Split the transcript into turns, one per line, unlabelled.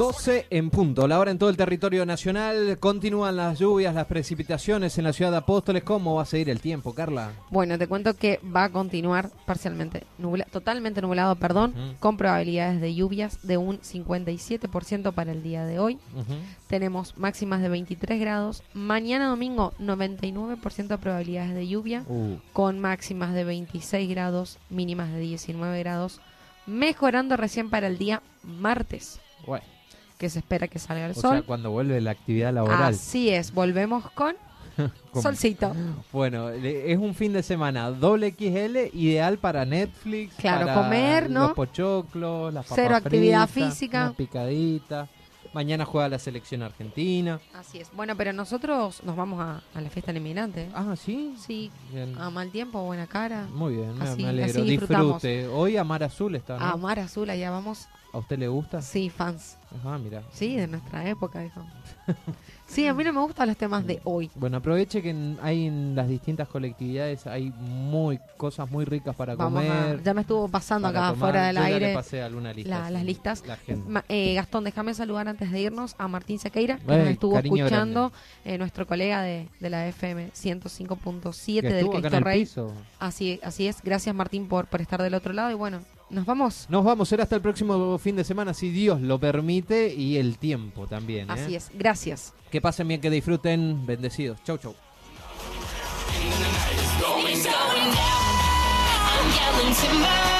12 en punto, la hora en todo el territorio nacional. Continúan las lluvias, las precipitaciones en la ciudad de Apóstoles. ¿Cómo va a seguir el tiempo, Carla?
Bueno, te cuento que va a continuar parcialmente, nubla- totalmente nublado, perdón, con probabilidades de lluvias de un 57% para el día de hoy. Tenemos máximas de 23 grados. Mañana domingo, 99% de probabilidades de lluvia,
Uh,
con máximas de 26 grados, mínimas de 19 grados, mejorando recién para el día martes,
bueno,
que se espera que salga el
o
sol.
sea, cuando vuelve la actividad laboral.
Así es, volvemos con solcito.
Bueno, es un fin de semana doble XL, ideal para Netflix.
Claro,
para
comer, ¿no?
Los pochoclos, las papas
Cero actividad
fritas,
física.
Una picadita. Mañana juega la selección argentina.
Así es. Bueno, pero nosotros nos vamos a, a la fiesta. ¿eh?
Ah, ¿sí?
Sí,
Bien.
a mal tiempo, buena cara.
Muy bien, me-
Así-
me alegro.
así.
Disfrute. Hoy Amar Azul está, ¿no?
A Mar Azul, allá vamos.
¿A usted le gusta?
Sí, fans.
Ajá, mira.
Sí, de nuestra época, dijo. Sí, a mí no me gustan los temas de hoy.
Bueno, aproveche que en- hay en las distintas colectividades hay muy cosas muy ricas para
Vamos
comer.
a, ya me estuvo pasando
para
acá
tomar.
fuera del
Yo ya le
aire
pasé alguna lista,
la-
sí,
las listas.
La agenda.
Ma- eh, Gastón, déjame saludar antes de irnos a Martín Sequeira, que
Ey,
nos estuvo
cariño
escuchando, eh, nuestro colega de, de la FM 105.7
Que
del
estuvo acá en
Cristo
el
Rey.
piso.
Así, así es, gracias Martín por, por estar del otro lado y bueno, nos vamos.
Nos vamos, será hasta el próximo fin de semana, si Dios lo permite, y el tiempo también. ¿eh?
Así es, gracias.
Que pasen bien, que disfruten. Bendecidos. Chau, chau.
It's going down. I'm yelling timber.